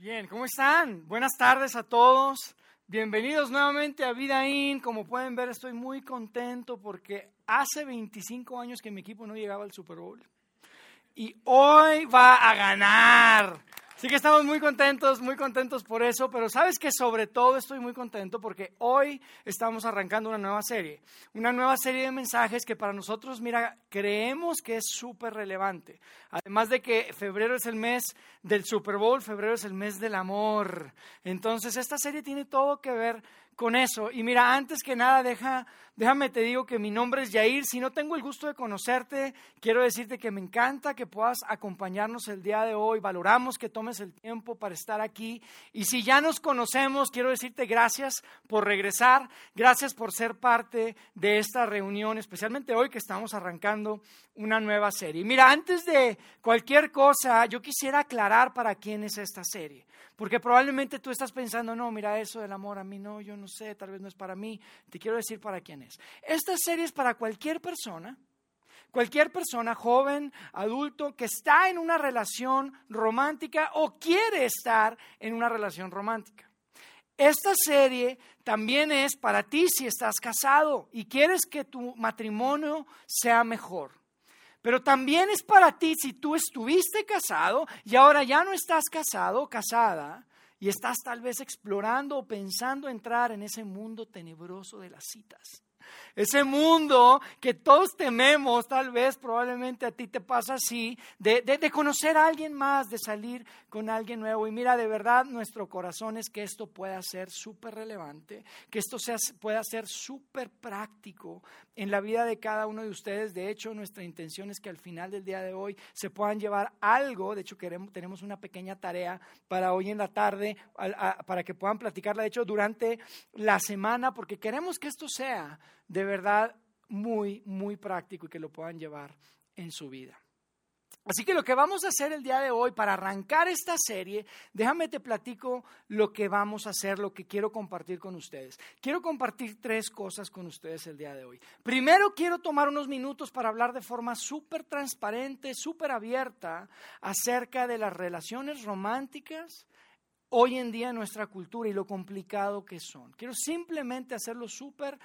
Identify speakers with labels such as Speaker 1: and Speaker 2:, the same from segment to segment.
Speaker 1: Bien, ¿cómo están? Buenas tardes a todos. Bienvenidos nuevamente a Vida In. Como pueden ver, estoy muy contento porque hace 25 años que mi equipo no llegaba al Super Bowl. Y hoy va a ganar. Así que estamos muy contentos, muy contentos por eso, pero sabes que sobre todo estoy muy contento porque hoy estamos arrancando una nueva serie, una nueva serie de mensajes que para nosotros, mira, creemos que es súper relevante. Además de que febrero es el mes del Super Bowl, febrero es el mes del amor. Entonces, esta serie tiene todo que ver con eso. Y mira, antes que nada, deja, déjame te digo que mi nombre es Yair. Si no tengo el gusto de conocerte, quiero decirte que me encanta que puedas acompañarnos el día de hoy. Valoramos que tomes el tiempo para estar aquí. Y si ya nos conocemos, quiero decirte gracias por regresar, gracias por ser parte de esta reunión, especialmente hoy que estamos arrancando una nueva serie. Mira, antes de cualquier cosa, yo quisiera aclarar para quién es esta serie. Porque probablemente tú estás pensando, no, mira eso del amor a mí, no, yo no sé, tal vez no es para mí. Te quiero decir para quién es. Esta serie es para cualquier persona, cualquier persona, joven, adulto, que está en una relación romántica o quiere estar en una relación romántica. Esta serie también es para ti si estás casado y quieres que tu matrimonio sea mejor. Pero también es para ti si tú estuviste casado y ahora ya no estás casado o casada y estás tal vez explorando o pensando entrar en ese mundo tenebroso de las citas. Ese mundo que todos tememos, tal vez probablemente a ti te pasa así, de, conocer a alguien más, de salir con alguien nuevo. Y mira, de verdad nuestro corazón es que esto pueda ser súper relevante, que esto sea, pueda ser súper práctico en la vida de cada uno de ustedes. De hecho, nuestra intención es que al final del día de hoy se puedan llevar algo. De hecho, queremos, tenemos una pequeña tarea para hoy en la tarde, para que puedan platicarla. De hecho, durante la semana, porque queremos que esto sea de verdad muy, muy práctico y que lo puedan llevar en su vida. Así que lo que vamos a hacer el día de hoy para arrancar esta serie, déjame te platico lo que vamos a hacer, lo que quiero compartir con ustedes. Quiero compartir tres cosas con ustedes el día de hoy. Primero, quiero tomar unos minutos para hablar de forma súper transparente, súper abierta acerca de las relaciones románticas hoy en día en nuestra cultura y lo complicado que son. Quiero simplemente hacerlo súper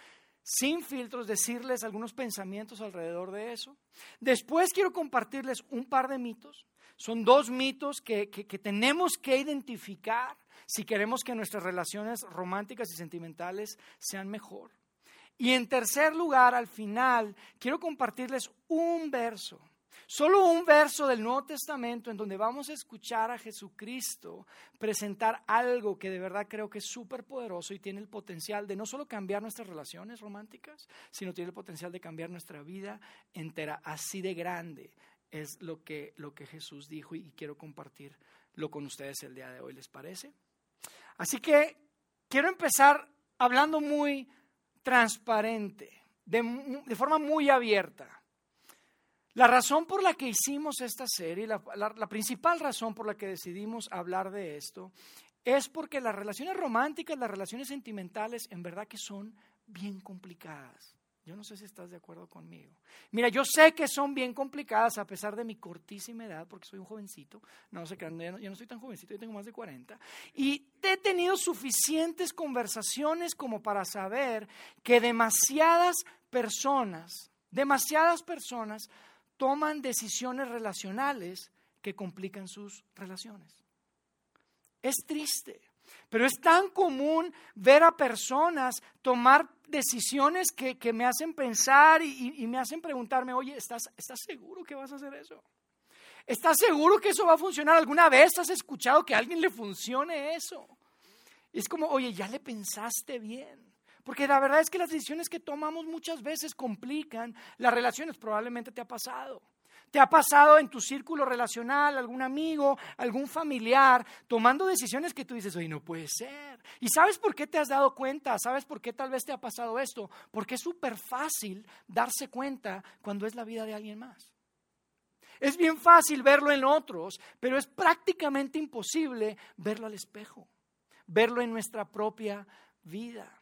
Speaker 1: sin filtros, decirles algunos pensamientos alrededor de eso. Después quiero compartirles un par de mitos. Son dos mitos que, tenemos que identificar si queremos que nuestras relaciones románticas y sentimentales sean mejor. Y en tercer lugar, al final, quiero compartirles un verso Solo un verso del Nuevo Testamento en donde vamos a escuchar a Jesucristo presentar algo que de verdad creo que es súper poderoso y tiene el potencial de no solo cambiar nuestras relaciones románticas, sino tiene el potencial de cambiar nuestra vida entera. Así de grande es lo que, lo que Jesús dijo y quiero compartirlo con ustedes el día de hoy, ¿les parece? Así que quiero empezar hablando muy transparente, de, de forma muy abierta. La razón por la que hicimos esta serie, la, principal razón por la que decidimos hablar de esto, es porque las relaciones románticas, las relaciones sentimentales, en verdad que son bien complicadas. Yo no sé si estás de acuerdo conmigo. Mira, yo sé que son bien complicadas a pesar de mi cortísima edad, porque soy un jovencito. No sé, yo no, soy tan jovencito, yo tengo más de 40. Y he tenido suficientes conversaciones como para saber que demasiadas personas, demasiadas personas toman decisiones relacionales que complican sus relaciones. Es triste, pero es tan común ver a personas tomar decisiones que, me hacen pensar y, me hacen preguntarme, oye, ¿estás, ¿estás seguro que vas a hacer eso? ¿Estás seguro que eso va a funcionar? ¿Alguna vez has escuchado que a alguien le funcione eso? es como, oye, ya le pensaste bien. Porque la verdad es que las decisiones que tomamos muchas veces complican las relaciones. Probablemente te ha pasado. ¿Te ha pasado en tu círculo relacional, algún amigo, algún familiar, tomando decisiones que tú dices, oye, no puede ser? ¿Y sabes por qué te has dado cuenta? ¿Sabes por qué tal vez te ha pasado esto? Porque es súper fácil darse cuenta cuando es la vida de alguien más. Es bien fácil verlo en otros, pero es prácticamente imposible verlo al espejo, verlo en nuestra propia vida.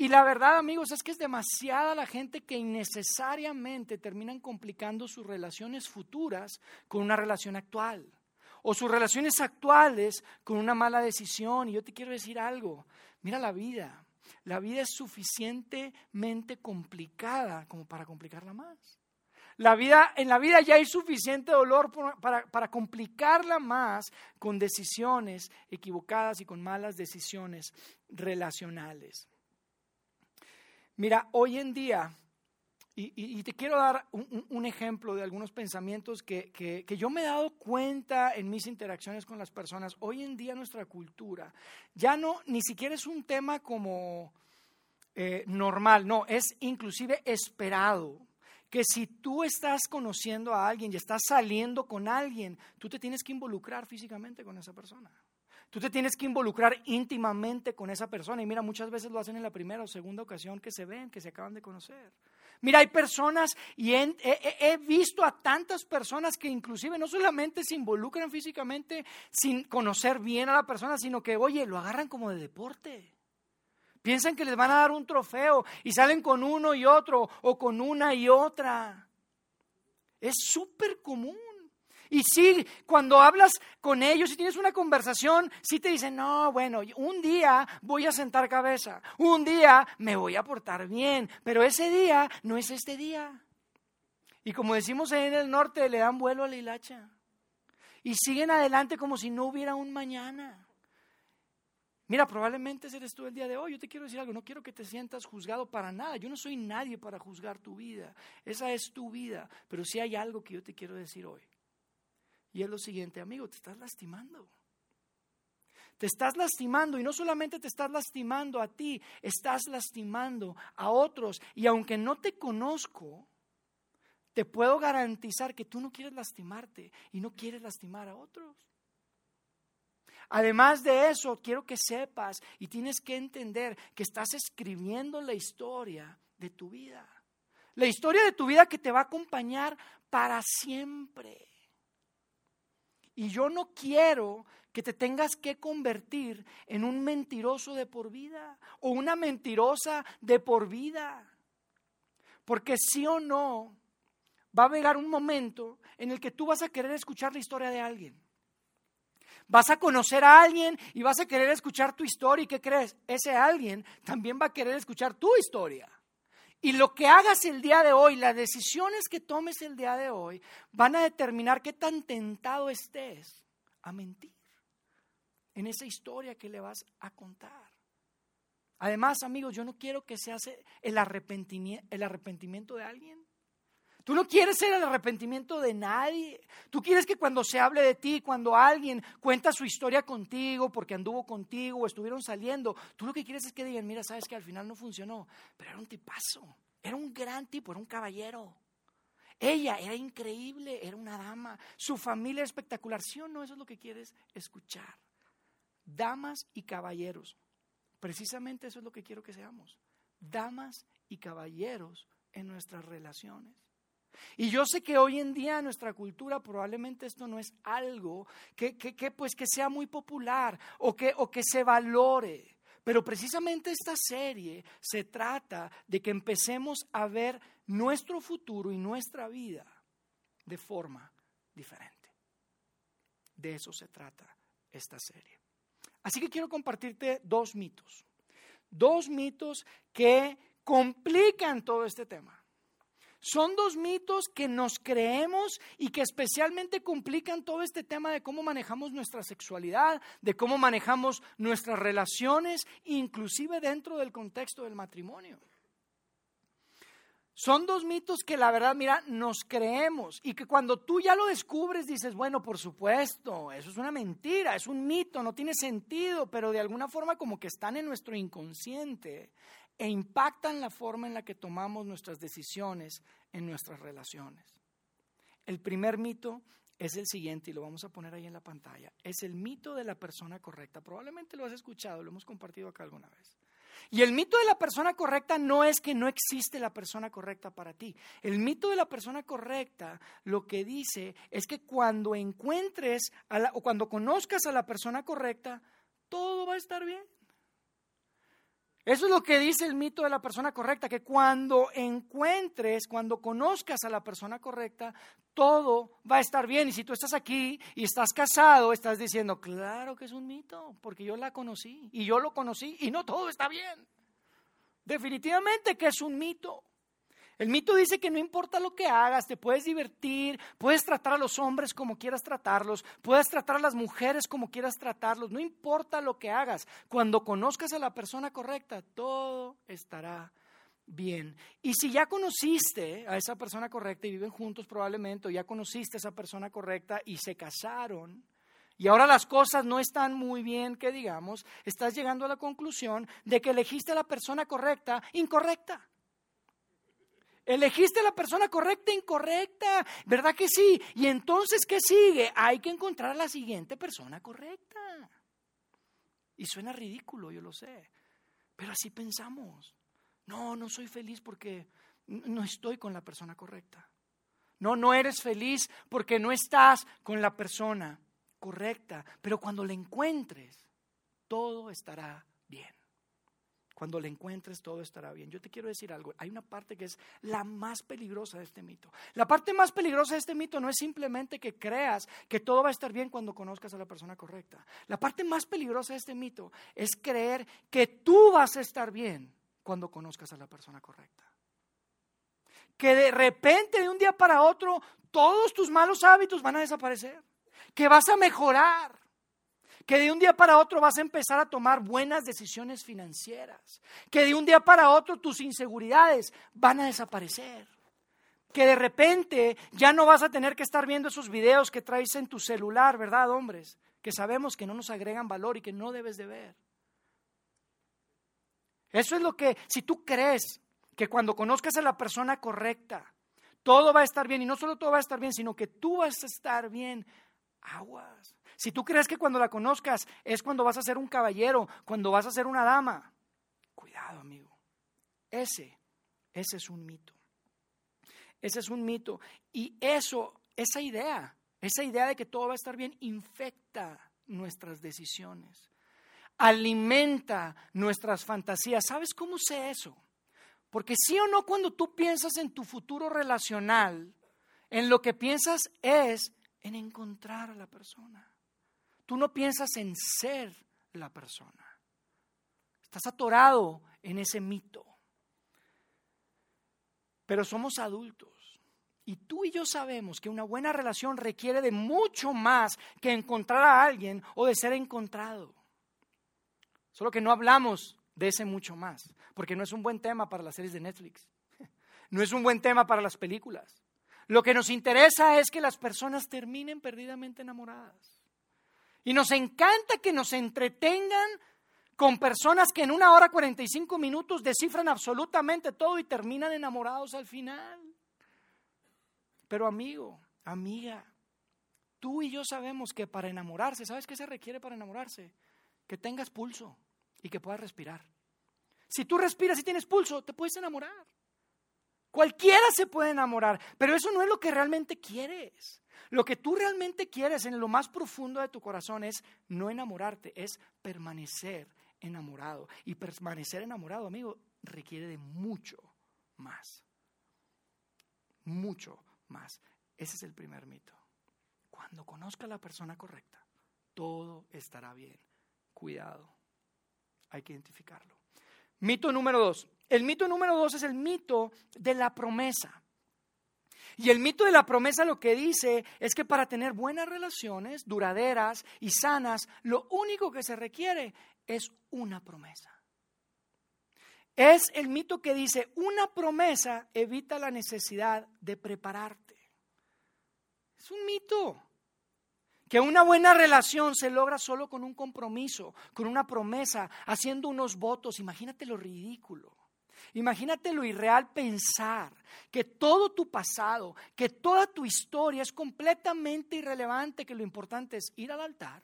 Speaker 1: Y la verdad, amigos, es que es demasiada la gente que innecesariamente terminan complicando sus relaciones futuras con una relación actual. o sus relaciones actuales con una mala decisión. Y yo te quiero decir algo, mira la vida, la vida es suficientemente complicada como para complicarla más. La vida, en la vida ya hay suficiente dolor para, para, complicarla más con decisiones equivocadas y con malas decisiones relacionales. Mira, hoy en día y, te quiero dar un, ejemplo de algunos pensamientos que, yo me he dado cuenta en mis interacciones con las personas. Hoy en día nuestra cultura ya no, ni siquiera es un tema como eh, normal, no, es inclusive esperado. Que si tú estás conociendo a alguien y estás saliendo con alguien, tú te tienes que involucrar físicamente con esa persona. Tú te tienes que involucrar íntimamente con esa persona. Y mira, muchas veces lo hacen en la primera o segunda ocasión que se ven, que se acaban de conocer. Mira, hay personas y he, visto a tantas personas que inclusive no solamente se involucran físicamente sin conocer bien a la persona, sino que, oye, lo agarran como de deporte. Piensan que les van a dar un trofeo y salen con uno y otro o con una y otra. Es súper común. Y sí, cuando hablas con ellos y tienes una conversación, sí te dicen, no, bueno, un día voy a sentar cabeza, un día me voy a portar bien, pero ese día no es este día. Y como decimos en el norte, le dan vuelo a la hilacha. Y siguen adelante como si no hubiera un mañana. Mira, probablemente eres tú el día de hoy. Yo te quiero decir algo, no quiero que te sientas juzgado para nada. Yo no soy nadie para juzgar tu vida. Esa es tu vida. Pero sí hay algo que yo te quiero decir hoy. Y es lo siguiente, amigo, te estás lastimando. Te estás lastimando y no solamente te estás lastimando a ti, estás lastimando a otros. Y aunque no te conozco, te puedo garantizar que tú no quieres lastimarte y no quieres lastimar a otros. Además de eso, quiero que sepas y tienes que entender que estás escribiendo la historia de tu vida. La historia de tu vida que te va a acompañar para siempre. Y yo no quiero que te tengas que convertir en un mentiroso de por vida o una mentirosa de por vida. Porque sí o no, va a llegar un momento en el que tú vas a querer escuchar la historia de alguien. Vas a conocer a alguien y vas a querer escuchar tu historia. ¿Y qué crees? Ese alguien también va a querer escuchar tu historia. Y lo que hagas el día de hoy, las decisiones que tomes el día de hoy, van a determinar qué tan tentado estés a mentir en esa historia que le vas a contar. Además, amigos, yo no quiero que se hace el arrepentimiento, el arrepentimiento de alguien. Tú no quieres ser el arrepentimiento de nadie. Tú quieres que cuando se hable de ti, cuando alguien cuenta su historia contigo, porque anduvo contigo o estuvieron saliendo, tú lo que quieres es que digan, mira, sabes que al final no funcionó, pero era un tipazo, era un gran tipo, era un caballero. Ella era increíble, era una dama, su familia espectacular. ¿Sí o no? Eso es lo que quieres escuchar. Damas y caballeros. Precisamente eso es lo que quiero que seamos. Damas y caballeros en nuestras relaciones. Y yo sé que hoy en día en nuestra cultura probablemente esto no es algo que, pues, que sea muy popular o que, o que se valore. Pero precisamente esta serie se trata de que empecemos a ver nuestro futuro y nuestra vida de forma diferente. De eso se trata esta serie. Así que quiero compartirte dos mitos. Dos mitos que complican todo este tema. Son dos mitos que nos creemos y que especialmente complican todo este tema de cómo manejamos nuestra sexualidad, de cómo manejamos nuestras relaciones, inclusive dentro del contexto del matrimonio. Son dos mitos que la verdad, mira, nos creemos y que cuando tú ya lo descubres dices, bueno, por supuesto, eso es una mentira, es un mito, no tiene sentido, pero de alguna forma como que están en nuestro inconsciente e impactan la forma en la que tomamos nuestras decisiones en nuestras relaciones. El primer mito es el siguiente y lo vamos a poner ahí en la pantalla. Es el mito de la persona correcta. Probablemente lo has escuchado, lo hemos compartido acá alguna vez. Y el mito de la persona correcta no es que no existe la persona correcta para ti. El mito de la persona correcta lo que dice es que cuando encuentres o cuando conozcas a la persona correcta, todo va a estar bien. Eso es lo que dice el mito de la persona correcta, que cuando encuentres, cuando conozcas a la persona correcta, todo va a estar bien. Y si tú estás aquí y estás casado, estás diciendo, claro que es un mito, porque yo la conocí y yo lo conocí y no todo está bien. Definitivamente que es un mito. El mito dice que no importa lo que hagas, te puedes divertir, puedes tratar a los hombres como quieras tratarlos, puedes tratar a las mujeres como quieras tratarlos, no importa lo que hagas. Cuando conozcas a la persona correcta, todo estará bien. Y si ya conociste a esa persona correcta y viven juntos probablemente, o ya conociste a esa persona correcta y se casaron, y ahora las cosas no están muy bien, que digamos, estás llegando a la conclusión de que elegiste a la persona correcta incorrecta. Elegiste la persona correcta, incorrecta, ¿verdad que sí? Y entonces, ¿qué sigue? Hay que encontrar a la siguiente persona correcta. Y suena ridículo, yo lo sé, pero así pensamos. No, no soy feliz porque no estoy con la persona correcta. No, no eres feliz porque no estás con la persona correcta, pero cuando la encuentres, todo estará bien. Cuando le encuentres todo estará bien. Yo te quiero decir algo. Hay una parte que es la más peligrosa de este mito. La parte más peligrosa de este mito no es simplemente que creas que todo va a estar bien cuando conozcas a la persona correcta. La parte más peligrosa de este mito es creer que tú vas a estar bien cuando conozcas a la persona correcta. Que de repente, de un día para otro, todos tus malos hábitos van a desaparecer. Que vas a mejorar que de un día para otro vas a empezar a tomar buenas decisiones financieras, que de un día para otro tus inseguridades van a desaparecer, que de repente ya no vas a tener que estar viendo esos videos que traes en tu celular, ¿verdad, hombres? Que sabemos que no nos agregan valor y que no debes de ver. Eso es lo que, si tú crees que cuando conozcas a la persona correcta, todo va a estar bien, y no solo todo va a estar bien, sino que tú vas a estar bien, aguas. Si tú crees que cuando la conozcas es cuando vas a ser un caballero, cuando vas a ser una dama, cuidado, amigo. Ese, ese es un mito. Ese es un mito. Y eso, esa idea, esa idea de que todo va a estar bien, infecta nuestras decisiones, alimenta nuestras fantasías. ¿Sabes cómo sé eso? Porque sí o no, cuando tú piensas en tu futuro relacional, en lo que piensas es en encontrar a la persona. Tú no piensas en ser la persona. Estás atorado en ese mito. Pero somos adultos. Y tú y yo sabemos que una buena relación requiere de mucho más que encontrar a alguien o de ser encontrado. Solo que no hablamos de ese mucho más, porque no es un buen tema para las series de Netflix. No es un buen tema para las películas. Lo que nos interesa es que las personas terminen perdidamente enamoradas. Y nos encanta que nos entretengan con personas que en una hora 45 minutos descifran absolutamente todo y terminan enamorados al final. Pero amigo, amiga, tú y yo sabemos que para enamorarse, ¿sabes qué se requiere para enamorarse? Que tengas pulso y que puedas respirar. Si tú respiras y tienes pulso, te puedes enamorar. Cualquiera se puede enamorar, pero eso no es lo que realmente quieres. Lo que tú realmente quieres en lo más profundo de tu corazón es no enamorarte, es permanecer enamorado. Y permanecer enamorado, amigo, requiere de mucho más. Mucho más. Ese es el primer mito. Cuando conozca a la persona correcta, todo estará bien. Cuidado. Hay que identificarlo. Mito número dos. El mito número dos es el mito de la promesa. Y el mito de la promesa lo que dice es que para tener buenas relaciones duraderas y sanas, lo único que se requiere es una promesa. Es el mito que dice, una promesa evita la necesidad de prepararte. Es un mito. Que una buena relación se logra solo con un compromiso, con una promesa, haciendo unos votos. Imagínate lo ridículo. Imagínate lo irreal pensar que todo tu pasado, que toda tu historia es completamente irrelevante, que lo importante es ir al altar,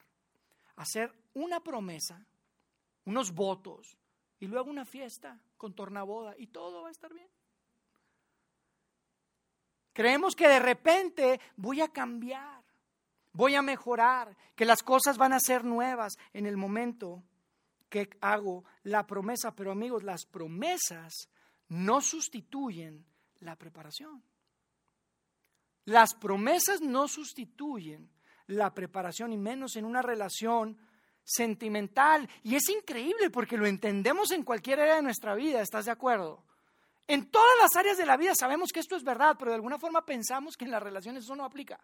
Speaker 1: hacer una promesa, unos votos y luego una fiesta con tornaboda y todo va a estar bien. Creemos que de repente voy a cambiar, voy a mejorar, que las cosas van a ser nuevas en el momento que hago la promesa, pero amigos, las promesas no sustituyen la preparación. Las promesas no sustituyen la preparación y menos en una relación sentimental. Y es increíble porque lo entendemos en cualquier área de nuestra vida, ¿estás de acuerdo? En todas las áreas de la vida sabemos que esto es verdad, pero de alguna forma pensamos que en las relaciones eso no aplica.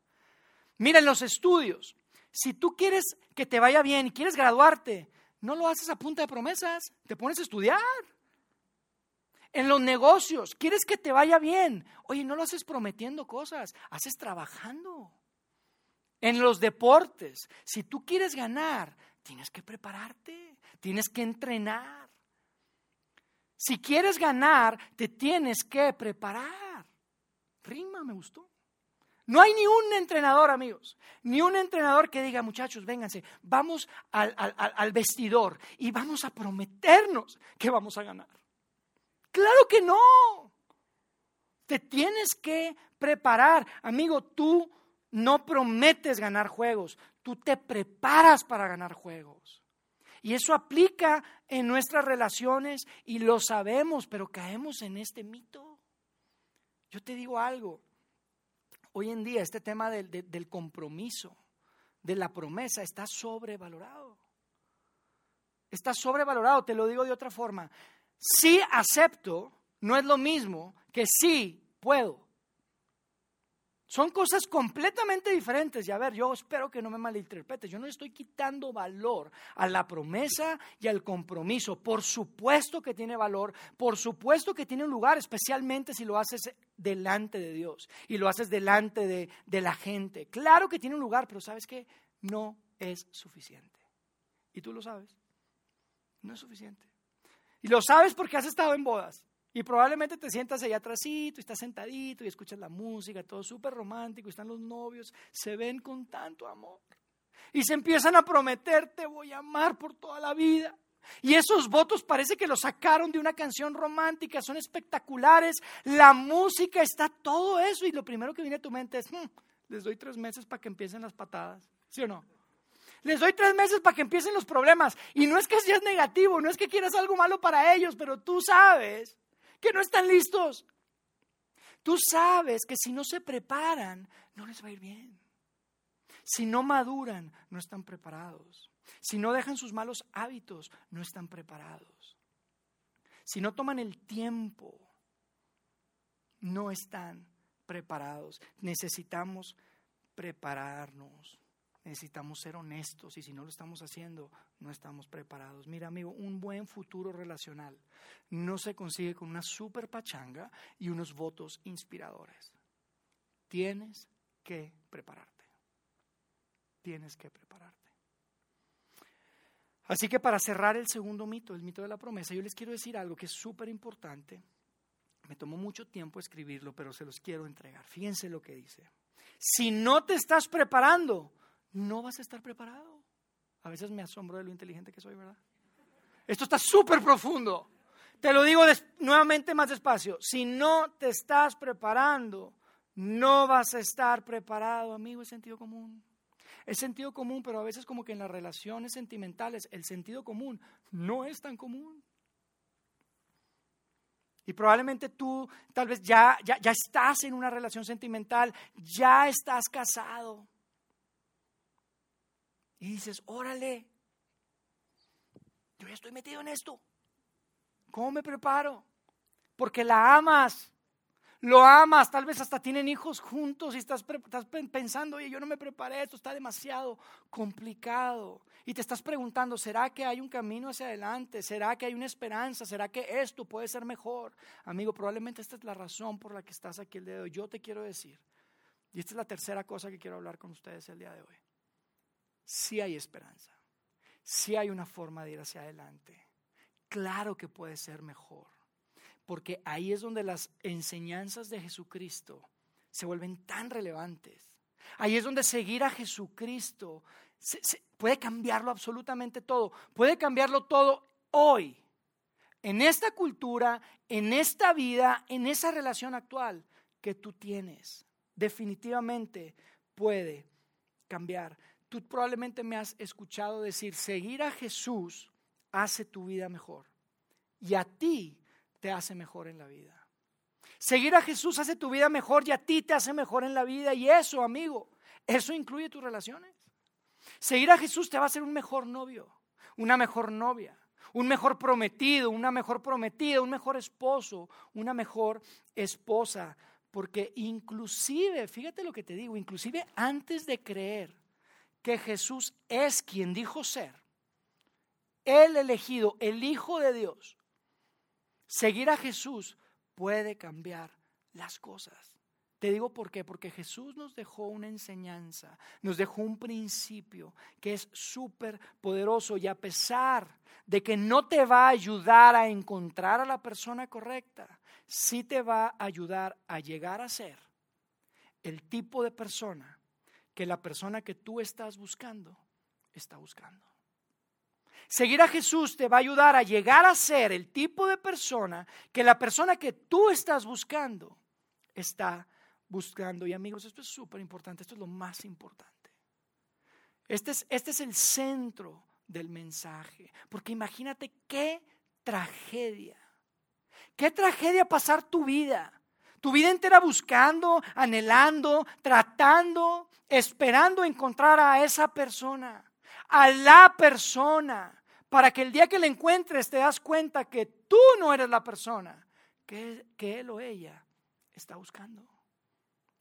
Speaker 1: Mira, en los estudios, si tú quieres que te vaya bien y quieres graduarte, no lo haces a punta de promesas, te pones a estudiar. En los negocios, quieres que te vaya bien. Oye, no lo haces prometiendo cosas, haces trabajando. En los deportes, si tú quieres ganar, tienes que prepararte, tienes que entrenar. Si quieres ganar, te tienes que preparar. Rima, me gustó. No hay ni un entrenador, amigos, ni un entrenador que diga, muchachos, vénganse, vamos al, vestidor y vamos a prometernos que vamos a ganar. Claro que no. Te tienes que preparar. Amigo, tú no prometes ganar juegos, tú te preparas para ganar juegos. Y eso aplica en nuestras relaciones y lo sabemos, pero caemos en este mito. Yo te digo algo, hoy en día este tema del, del compromiso, de la promesa, está sobrevalorado. Está sobrevalorado, te lo digo de otra forma. Sí acepto no es lo mismo que sí puedo. Son cosas completamente diferentes. Y a ver, yo espero que no me malinterpretes. Yo no estoy quitando valor a la promesa y al compromiso. Por supuesto que tiene valor, por supuesto que tiene un lugar, especialmente si lo haces delante de Dios y lo haces delante de, de la gente. Claro que tiene un lugar, pero ¿sabes qué? No es suficiente. Y tú lo sabes. No es suficiente. Y lo sabes porque has estado en bodas. Y probablemente te sientas allá atrásito y estás sentadito y escuchas la música, todo súper romántico, y están los novios, se ven con tanto amor. Y se empiezan a prometer, te voy a amar por toda la vida. Y esos votos parece que los sacaron de una canción romántica, son espectaculares, la música está todo eso y lo primero que viene a tu mente es, hmm, les doy tres meses para que empiecen las patadas, ¿sí o no? Les doy tres meses para que empiecen los problemas. Y no es que seas negativo, no es que quieras algo malo para ellos, pero tú sabes que no están listos. Tú sabes que si no se preparan, no les va a ir bien. Si no maduran, no están preparados. Si no dejan sus malos hábitos, no están preparados. Si no toman el tiempo, no están preparados. Necesitamos prepararnos. Necesitamos ser honestos y si no lo estamos haciendo, no estamos preparados. Mira, amigo, un buen futuro relacional no se consigue con una super pachanga y unos votos inspiradores. Tienes que prepararte. Tienes que prepararte. Así que para cerrar el segundo mito, el mito de la promesa, yo les quiero decir algo que es súper importante. Me tomó mucho tiempo escribirlo, pero se los quiero entregar. Fíjense lo que dice. Si no te estás preparando, no vas a estar preparado. A veces me asombro de lo inteligente que soy, ¿verdad? Esto está súper profundo. Te lo digo nuevamente más despacio. Si no te estás preparando, no vas a estar preparado, amigo, es sentido común. Es sentido común, pero a veces como que en las relaciones sentimentales el sentido común no es tan común. Y probablemente tú tal vez ya, ya, ya estás en una relación sentimental, ya estás casado. Y dices, órale, yo ya estoy metido en esto. ¿Cómo me preparo? Porque la amas, lo amas, tal vez hasta tienen hijos juntos y estás, estás pensando, oye, yo no me preparé, esto está demasiado complicado. Y te estás preguntando, ¿será que hay un camino hacia adelante? ¿Será que hay una esperanza? ¿Será que esto puede ser mejor? Amigo, probablemente esta es la razón por la que estás aquí el día de hoy. Yo te quiero decir, y esta es la tercera cosa que quiero hablar con ustedes el día de hoy sí hay esperanza, sí hay una forma de ir hacia adelante. Claro que puede ser mejor, porque ahí es donde las enseñanzas de Jesucristo se vuelven tan relevantes. Ahí es donde seguir a Jesucristo puede cambiarlo absolutamente todo, puede cambiarlo todo hoy, en esta cultura, en esta vida, en esa relación actual que tú tienes. Definitivamente puede cambiar. Tú probablemente me has escuchado decir, seguir a Jesús hace tu vida mejor y a ti te hace mejor en la vida. Seguir a Jesús hace tu vida mejor y a ti te hace mejor en la vida. Y eso, amigo, eso incluye tus relaciones. Seguir a Jesús te va a hacer un mejor novio, una mejor novia, un mejor prometido, una mejor prometida, un mejor esposo, una mejor esposa. Porque inclusive, fíjate lo que te digo, inclusive antes de creer que Jesús es quien dijo ser, el elegido, el Hijo de Dios, seguir a Jesús puede cambiar las cosas. Te digo por qué, porque Jesús nos dejó una enseñanza, nos dejó un principio que es súper poderoso y a pesar de que no te va a ayudar a encontrar a la persona correcta, sí te va a ayudar a llegar a ser el tipo de persona que la persona que tú estás buscando está buscando. Seguir a Jesús te va a ayudar a llegar a ser el tipo de persona que la persona que tú estás buscando está buscando. Y amigos, esto es súper importante, esto es lo más importante. Este es, este es el centro del mensaje, porque imagínate qué tragedia, qué tragedia pasar tu vida, tu vida entera buscando, anhelando, tratando, esperando encontrar a esa persona, a la persona para que el día que le encuentres te das cuenta que tú no eres la persona que, que él o ella está buscando.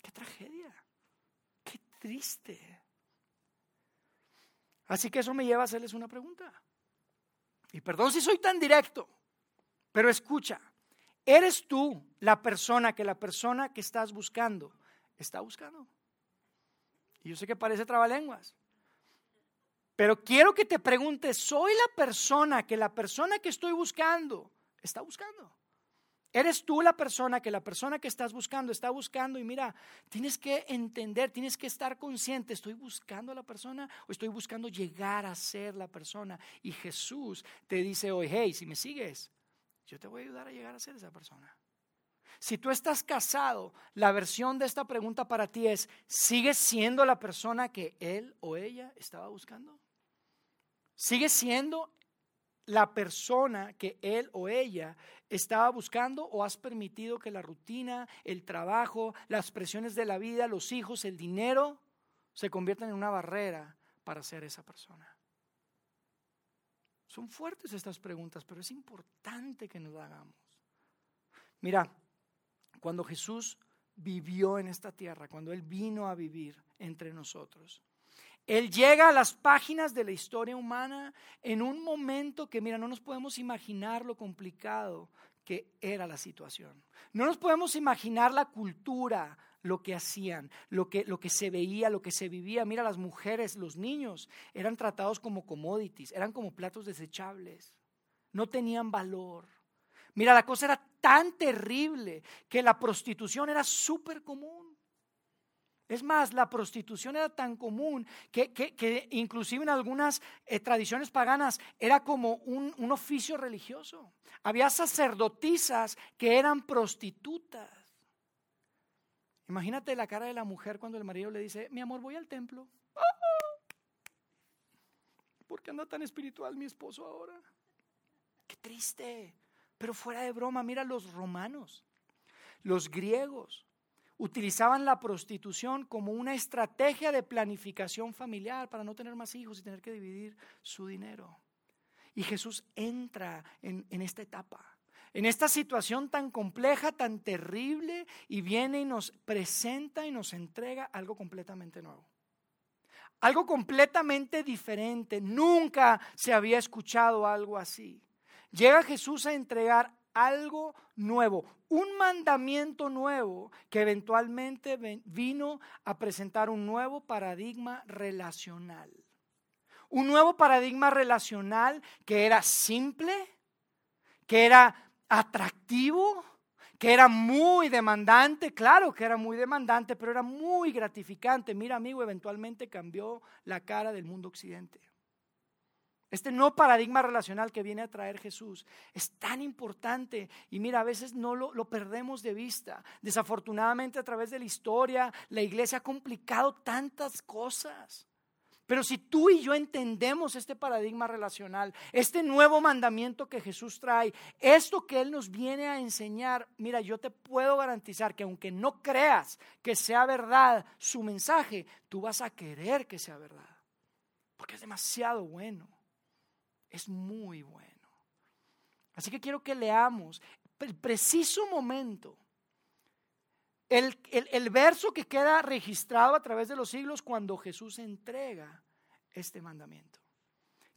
Speaker 1: Qué tragedia, qué triste. Así que eso me lleva a hacerles una pregunta. Y perdón si soy tan directo, pero escucha, ¿eres tú la persona que la persona que estás buscando está buscando? Y yo sé que parece trabalenguas, pero quiero que te preguntes, ¿soy la persona que la persona que estoy buscando está buscando? ¿Eres tú la persona que la persona que estás buscando está buscando? Y mira, tienes que entender, tienes que estar consciente, ¿estoy buscando a la persona o estoy buscando llegar a ser la persona? Y Jesús te dice hoy, hey, si me sigues, yo te voy a ayudar a llegar a ser esa persona. Si tú estás casado, la versión de esta pregunta para ti es, ¿sigues siendo la persona que él o ella estaba buscando? sigue siendo la persona que él o ella estaba buscando o has permitido que la rutina, el trabajo, las presiones de la vida, los hijos, el dinero se conviertan en una barrera para ser esa persona? Son fuertes estas preguntas, pero es importante que nos hagamos. Mira, cuando Jesús vivió en esta tierra, cuando Él vino a vivir entre nosotros, él llega a las páginas de la historia humana en un momento que, mira, no nos podemos imaginar lo complicado que era la situación. No nos podemos imaginar la cultura, lo que hacían, lo que, lo que se veía, lo que se vivía. Mira, las mujeres, los niños eran tratados como commodities, eran como platos desechables, no tenían valor. Mira, la cosa era tan terrible que la prostitución era súper común. Es más, la prostitución era tan común que, inclusive en algunas eh, tradiciones paganas era como un, un oficio religioso. Había sacerdotisas que eran prostitutas. Imagínate la cara de la mujer cuando el marido le dice, mi amor, voy al templo. ¿Por qué anda tan espiritual mi esposo ahora? Qué triste. Pero fuera de broma, mira los romanos, los griegos, utilizaban la prostitución como una estrategia de planificación familiar para no tener más hijos y tener que dividir su dinero. Y Jesús entra en, esta etapa, en esta situación tan compleja, tan terrible, y viene y nos presenta y nos entrega algo completamente nuevo. Algo completamente diferente. Nunca se había escuchado algo así. Llega Jesús a entregar algo nuevo, un mandamiento nuevo que eventualmente vino a presentar un nuevo paradigma relacional. Un nuevo paradigma relacional que era simple, que era atractivo, que era muy demandante, claro que era muy demandante, pero era muy gratificante. Mira, amigo, eventualmente cambió la cara del mundo occidente. Este no paradigma relacional que viene a traer Jesús es tan importante y mira, a veces no lo, lo, perdemos de vista. Desafortunadamente a través de la historia la iglesia ha complicado tantas cosas. Pero si tú y yo entendemos este paradigma relacional, este nuevo mandamiento que Jesús trae, esto que Él nos viene a enseñar, mira, yo te puedo garantizar que aunque no creas que sea verdad su mensaje, tú vas a querer que sea verdad. Porque es demasiado bueno. Es muy bueno. Así que quiero que leamos el preciso momento el, verso que queda registrado a través de los siglos cuando Jesús entrega este mandamiento.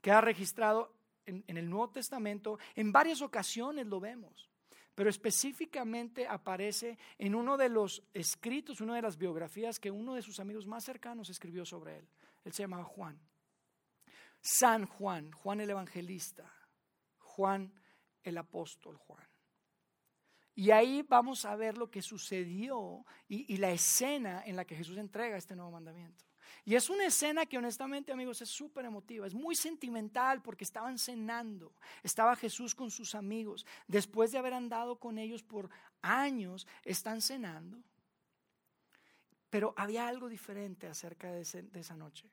Speaker 1: Queda registrado en, en el Nuevo Testamento, en varias ocasiones lo vemos, pero específicamente aparece en uno de los escritos, una de las biografías que uno de sus amigos más cercanos escribió sobre él. Él se llamaba Juan. San Juan, Juan el Evangelista, Juan el Apóstol Juan. Y ahí vamos a ver lo que sucedió y, la escena en la que Jesús entrega este nuevo mandamiento. Y es una escena que honestamente amigos es súper emotiva, es muy sentimental porque estaban cenando, estaba Jesús con sus amigos, después de haber andado con ellos por años, están cenando. Pero había algo diferente acerca de, esa noche.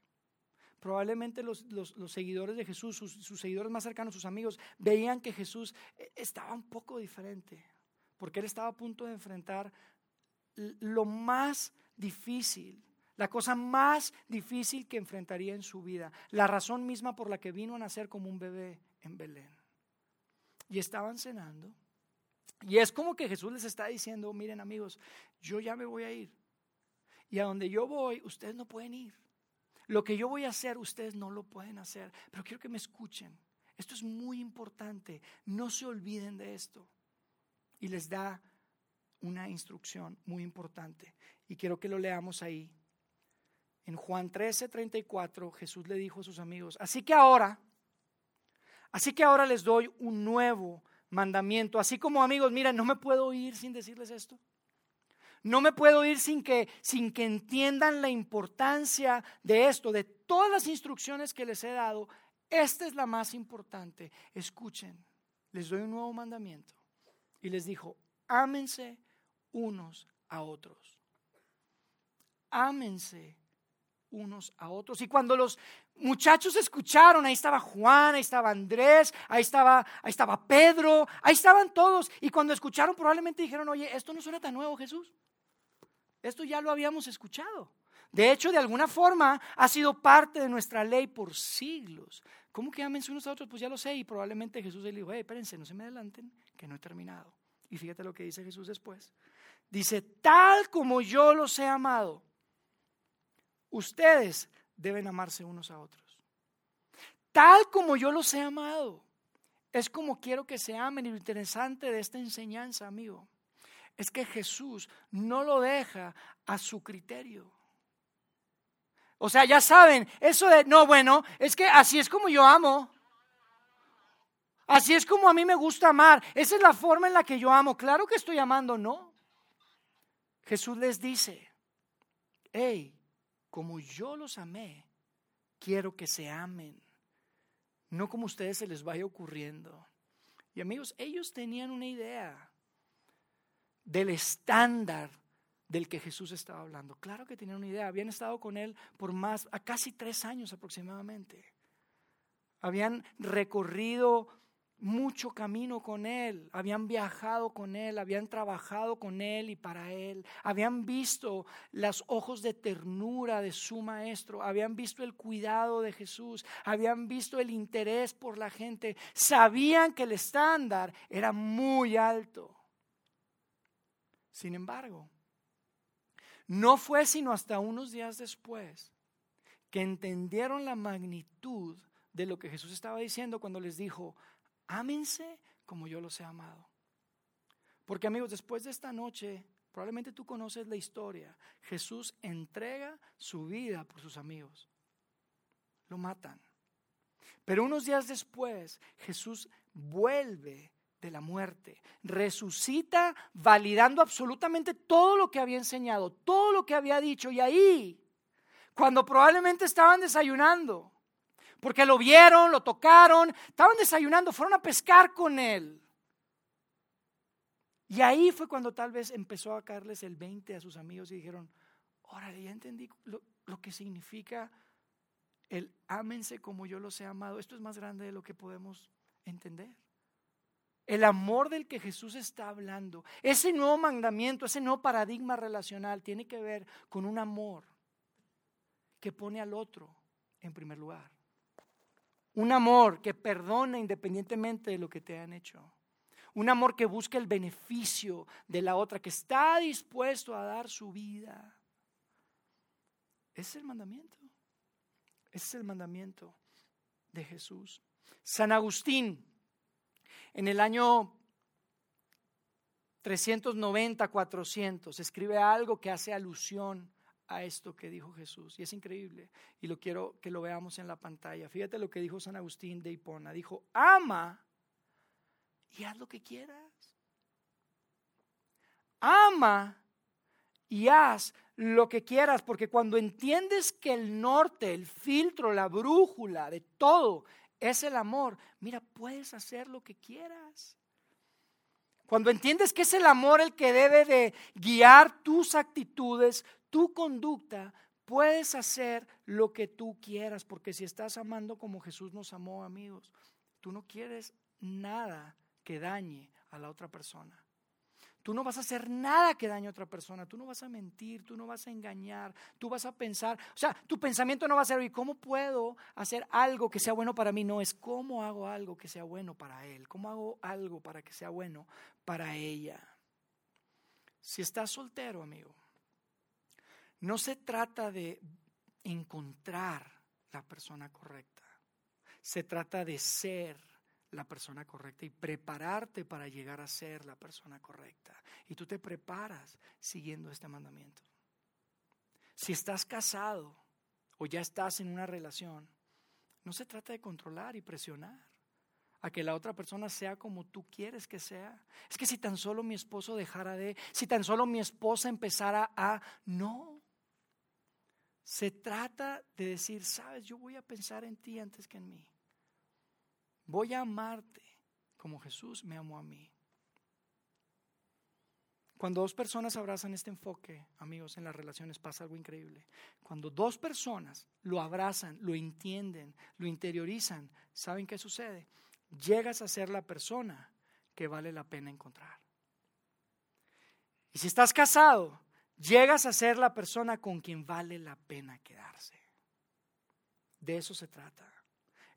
Speaker 1: Probablemente los, seguidores de Jesús, sus seguidores más cercanos, sus amigos, veían que Jesús eh, estaba un poco diferente porque él estaba a punto de enfrentar lo más difícil, la cosa más difícil que enfrentaría en su vida, la razón misma por la que vino a nacer como un bebé en Belén. Y estaban cenando. Y es como que Jesús les está diciendo, miren amigos, yo ya me voy a ir. Y a donde yo voy, ustedes no pueden ir. Lo que yo voy a hacer, ustedes no lo pueden hacer. Pero quiero que me escuchen. Esto es muy importante. No se olviden de esto y les da una instrucción muy importante. Y quiero que lo leamos ahí. En Juan 13, 34, Jesús le dijo a sus amigos, así que ahora, así que ahora les doy un nuevo mandamiento. Así como amigos, miren, no me puedo ir sin decirles esto. No me puedo ir sin que, sin que entiendan la importancia de esto, de todas las instrucciones que les he dado. Esta es la más importante. Escuchen, les doy un nuevo mandamiento y les dijo, ámense unos a otros. Ámense unos a otros. Y cuando los muchachos escucharon, ahí estaba Juan, ahí estaba Andrés, ahí estaba, ahí estaba Pedro, ahí estaban todos. Y cuando escucharon probablemente dijeron, oye, esto no suena tan nuevo, Jesús. Esto ya lo habíamos escuchado. De hecho, de alguna forma ha sido parte de nuestra ley por siglos. ¿Cómo que ámense unos a otros? Pues ya lo sé. Y probablemente Jesús le dijo, hey, espérense, no se me adelanten, que no he terminado. Y fíjate lo que dice Jesús después. Dice, tal como yo los he amado, ustedes deben amarse unos a otros. Tal como yo los he amado, es como quiero que se amen. Y lo interesante de esta enseñanza, amigo, es que Jesús no lo deja a su criterio. O sea, ya saben, eso de, no, bueno, es que así es como yo amo. Así es como a mí me gusta amar. Esa es la forma en la que yo amo. Claro que estoy amando, ¿no? Jesús les dice, hey, como yo los amé, quiero que se amen. No como a ustedes se les vaya ocurriendo. Y amigos, ellos tenían una idea del estándar del que Jesús estaba hablando. Claro que tenían una idea, habían estado con él por más, a casi tres años aproximadamente. Habían recorrido mucho camino con Él, habían viajado con Él, habían trabajado con Él y para Él, habían visto los ojos de ternura de su Maestro, habían visto el cuidado de Jesús, habían visto el interés por la gente, sabían que el estándar era muy alto. Sin embargo, no fue sino hasta unos días después que entendieron la magnitud de lo que Jesús estaba diciendo cuando les dijo, ámense como yo los he amado. Porque amigos, después de esta noche, probablemente tú conoces la historia. Jesús entrega su vida por sus amigos. Lo matan. Pero unos días después, Jesús vuelve de la muerte. Resucita validando absolutamente todo lo que había enseñado, todo lo que había dicho. Y ahí, cuando probablemente estaban desayunando, porque lo vieron, lo tocaron, estaban desayunando, fueron a pescar con él. Y ahí fue cuando tal vez empezó a caerles el 20 a sus amigos y dijeron, órale, ya entendí lo, lo que significa el ámense como yo los he amado. Esto es más grande de lo que podemos entender. El amor del que Jesús está hablando, ese nuevo mandamiento, ese nuevo paradigma relacional tiene que ver con un amor que pone al otro en primer lugar. Un amor que perdona independientemente de lo que te han hecho. Un amor que busca el beneficio de la otra, que está dispuesto a dar su vida. Ese es el mandamiento. Ese es el mandamiento de Jesús. San Agustín, en el año 390, 400, escribe algo que hace alusión a esto que dijo Jesús. Y es increíble. Y lo quiero que lo veamos en la pantalla. Fíjate lo que dijo San Agustín de Hipona. Dijo, ama y haz lo que quieras. Ama y haz lo que quieras, porque cuando entiendes que el norte, el filtro, la brújula de todo es el amor, mira, puedes hacer lo que quieras. Cuando entiendes que es el amor el que debe de guiar tus actitudes, tu conducta, puedes hacer lo que tú quieras, porque si estás amando como Jesús nos amó, amigos, tú no quieres nada que dañe a la otra persona. Tú no vas a hacer nada que dañe a otra persona, tú no vas a mentir, tú no vas a engañar, tú vas a pensar, o sea, tu pensamiento no va a ser, ¿y cómo puedo hacer algo que sea bueno para mí? No, es cómo hago algo que sea bueno para él, cómo hago algo para que sea bueno para ella. Si estás soltero, amigo, no se trata de encontrar la persona correcta, se trata de ser la persona correcta y prepararte para llegar a ser la persona correcta. Y tú te preparas siguiendo este mandamiento. Si estás casado o ya estás en una relación, no se trata de controlar y presionar a que la otra persona sea como tú quieres que sea. Es que si tan solo mi esposo dejara de, si tan solo mi esposa empezara a, no. Se trata de decir, sabes, yo voy a pensar en ti antes que en mí. Voy a amarte como Jesús me amó a mí. Cuando dos personas abrazan este enfoque, amigos, en las relaciones pasa algo increíble. Cuando dos personas lo abrazan, lo entienden, lo interiorizan, ¿saben qué sucede? Llegas a ser la persona que vale la pena encontrar. Y si estás casado, llegas a ser la persona con quien vale la pena quedarse. De eso se trata.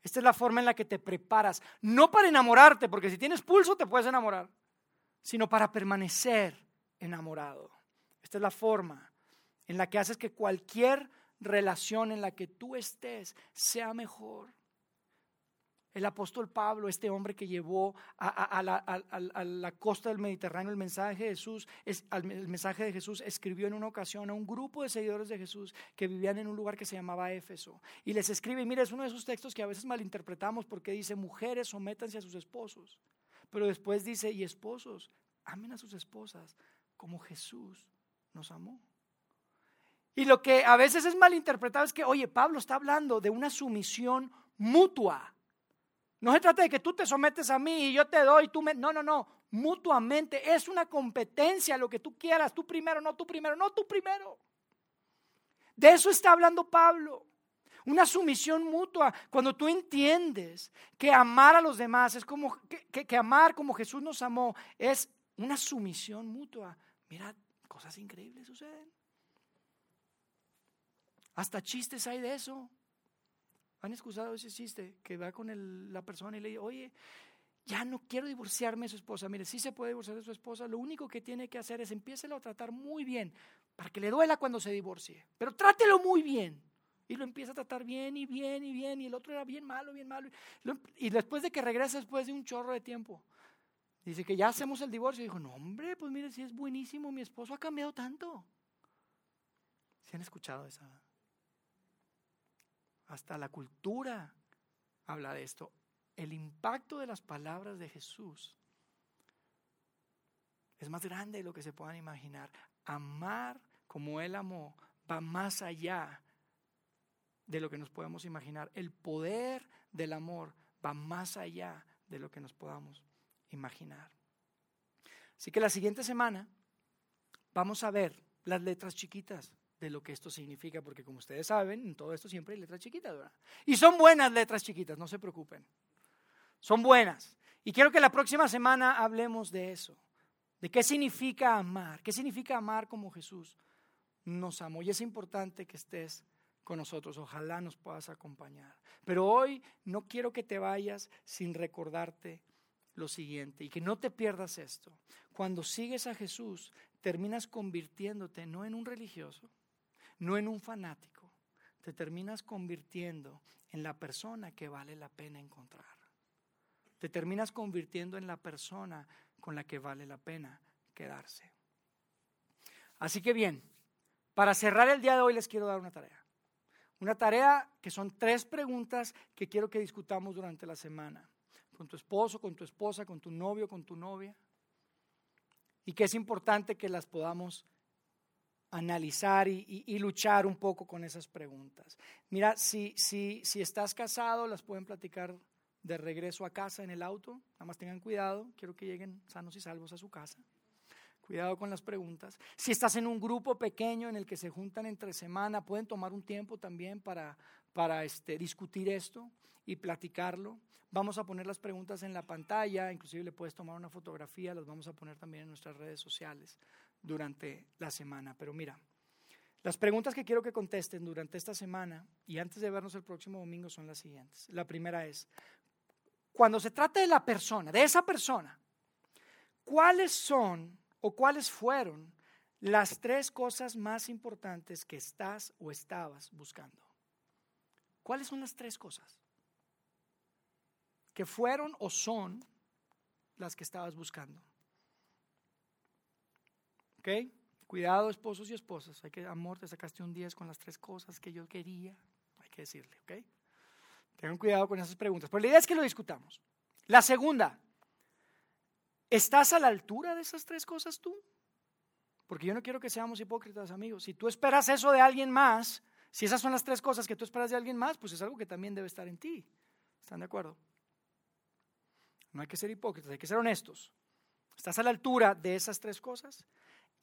Speaker 1: Esta es la forma en la que te preparas, no para enamorarte, porque si tienes pulso te puedes enamorar, sino para permanecer enamorado. Esta es la forma en la que haces que cualquier relación en la que tú estés sea mejor el apóstol Pablo, este hombre que llevó a, la, costa del Mediterráneo el mensaje de Jesús, el mensaje de Jesús, escribió en una ocasión a un grupo de seguidores de Jesús que vivían en un lugar que se llamaba Éfeso. Y les escribe, y mira, es uno de esos textos que a veces malinterpretamos porque dice, mujeres, sométanse a sus esposos. Pero después dice, y esposos, amen a sus esposas como Jesús nos amó. Y lo que a veces es malinterpretado es que, oye, Pablo está hablando de una sumisión mutua. No se trata de que tú te sometes a mí y yo te doy, tú me... No, no, no. Mutuamente es una competencia, lo que tú quieras. Tú primero, no tú primero, no tú primero. De eso está hablando Pablo. Una sumisión mutua. Cuando tú entiendes que amar a los demás es como que, que, amar como Jesús nos amó, es una sumisión mutua. Mira, cosas increíbles suceden. Hasta chistes hay de eso. ¿Han excusado ese chiste que va con la persona y le dice, oye, ya no quiero divorciarme de su esposa? Mire, sí se puede divorciar de su esposa, lo único que tiene que hacer es empiécelo a tratar muy bien, para que le duela cuando se divorcie, pero trátelo muy bien. Y lo empieza a tratar bien y bien y bien, y el otro era bien malo, bien malo. Y después de que regresa, después de un chorro de tiempo, dice que ya hacemos el divorcio. Y dijo, no, hombre, pues mire, si es buenísimo, mi esposo ha cambiado tanto. ¿Se han escuchado esa? Hasta la cultura habla de esto. El impacto de las palabras de Jesús es más grande de lo que se puedan imaginar. Amar como Él amó va más allá de lo que nos podemos imaginar. El poder del amor va más allá de lo que nos podamos imaginar. Así que la siguiente semana vamos a ver las letras chiquitas de lo que esto significa, porque como ustedes saben, en todo esto siempre hay letras chiquitas, ¿verdad? Y son buenas letras chiquitas, no se preocupen. Son buenas. Y quiero que la próxima semana hablemos de eso, de qué significa amar, qué significa amar como Jesús nos amó. Y es importante que estés con nosotros, ojalá nos puedas acompañar. Pero hoy no quiero que te vayas sin recordarte lo siguiente y que no te pierdas esto. Cuando sigues a Jesús, terminas convirtiéndote no en un religioso, no en un fanático, te terminas convirtiendo en la persona que vale la pena encontrar. Te terminas convirtiendo en la persona con la que vale la pena quedarse. Así que bien, para cerrar el día de hoy les quiero dar una tarea. Una tarea que son tres preguntas que quiero que discutamos durante la semana. Con tu esposo, con tu esposa, con tu novio, con tu novia. Y que es importante que las podamos analizar y, luchar un poco con esas preguntas. Mira, si, estás casado, las pueden platicar de regreso a casa en el auto. Nada más tengan cuidado, quiero que lleguen sanos y salvos a su casa. Cuidado con las preguntas. Si estás en un grupo pequeño en el que se juntan entre semana, pueden tomar un tiempo también para, para este, discutir esto y platicarlo. Vamos a poner las preguntas en la pantalla, inclusive le puedes tomar una fotografía, las vamos a poner también en nuestras redes sociales durante la semana. Pero mira, las preguntas que quiero que contesten durante esta semana y antes de vernos el próximo domingo son las siguientes. La primera es, cuando se trata de la persona, de esa persona, ¿cuáles son o cuáles fueron las tres cosas más importantes que estás o estabas buscando? ¿Cuáles son las tres cosas que fueron o son las que estabas buscando? ¿Ok? Cuidado, esposos y esposas. Hay que, amor, te sacaste un 10 con las tres cosas que yo quería. Hay que decirle, ¿ok? Tengan cuidado con esas preguntas. Pero la idea es que lo discutamos. La segunda, ¿Estás a la altura de esas tres cosas tú? Porque yo no quiero que seamos hipócritas, amigos. Si tú esperas eso de alguien más, si esas son las tres cosas que tú esperas de alguien más, pues es algo que también debe estar en ti. ¿Están de acuerdo? No hay que ser hipócritas, hay que ser honestos. ¿Estás a la altura de esas tres cosas?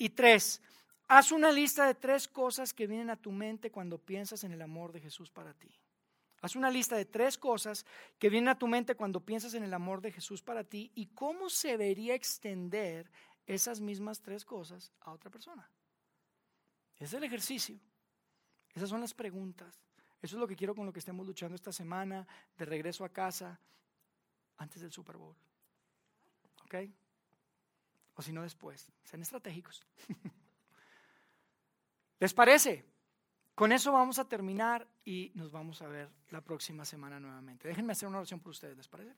Speaker 1: Y tres, haz una lista de tres cosas que vienen a tu mente cuando piensas en el amor de Jesús para ti. Haz una lista de tres cosas que vienen a tu mente cuando piensas en el amor de Jesús para ti y cómo se debería extender esas mismas tres cosas a otra persona. Es el ejercicio. Esas son las preguntas. Eso es lo que quiero con lo que estemos luchando esta semana, de regreso a casa, antes del Super Bowl. ¿Ok? O si no después. Sean estratégicos. ¿Les parece? Con eso vamos a terminar y nos vamos a ver la próxima semana nuevamente. Déjenme hacer una oración por ustedes, ¿les parece?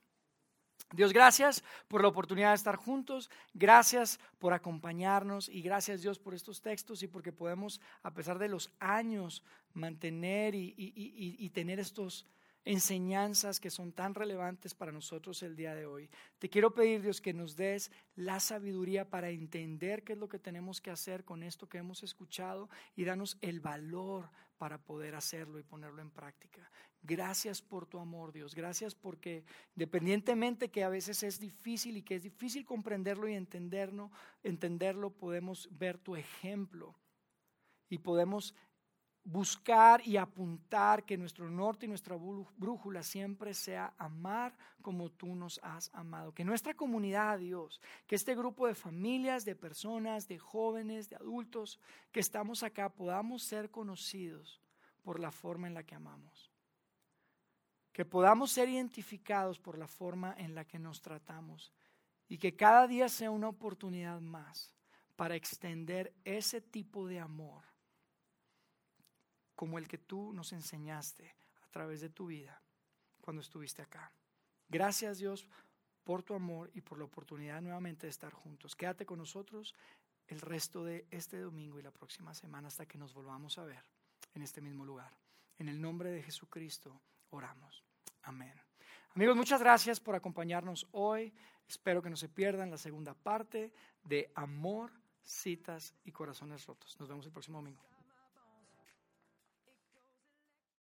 Speaker 1: Dios, gracias por la oportunidad de estar juntos, gracias por acompañarnos y gracias Dios por estos textos y porque podemos, a pesar de los años, mantener y, y tener estos enseñanzas que son tan relevantes para nosotros el día de hoy. Te quiero pedir, Dios, que nos des la sabiduría para entender qué es lo que tenemos que hacer con esto que hemos escuchado y danos el valor para poder hacerlo y ponerlo en práctica. Gracias por tu amor, Dios. Gracias porque independientemente que a veces es difícil y que es difícil comprenderlo y entenderlo, entenderlo podemos ver tu ejemplo y podemos buscar y apuntar que nuestro norte y nuestra brújula siempre sea amar como tú nos has amado. Que nuestra comunidad, Dios, que este grupo de familias, de personas, de jóvenes, de adultos que estamos acá podamos ser conocidos por la forma en la que amamos. Que podamos ser identificados por la forma en la que nos tratamos. Y que cada día sea una oportunidad más para extender ese tipo de amor como el que tú nos enseñaste a través de tu vida cuando estuviste acá. Gracias Dios por tu amor y por la oportunidad nuevamente de estar juntos. Quédate con nosotros el resto de este domingo y la próxima semana hasta que nos volvamos a ver en este mismo lugar. En el nombre de Jesucristo oramos. Amén. Amigos, muchas gracias por acompañarnos hoy. Espero que no se pierdan la segunda parte de Amor, Citas y Corazones Rotos. Nos vemos el próximo domingo.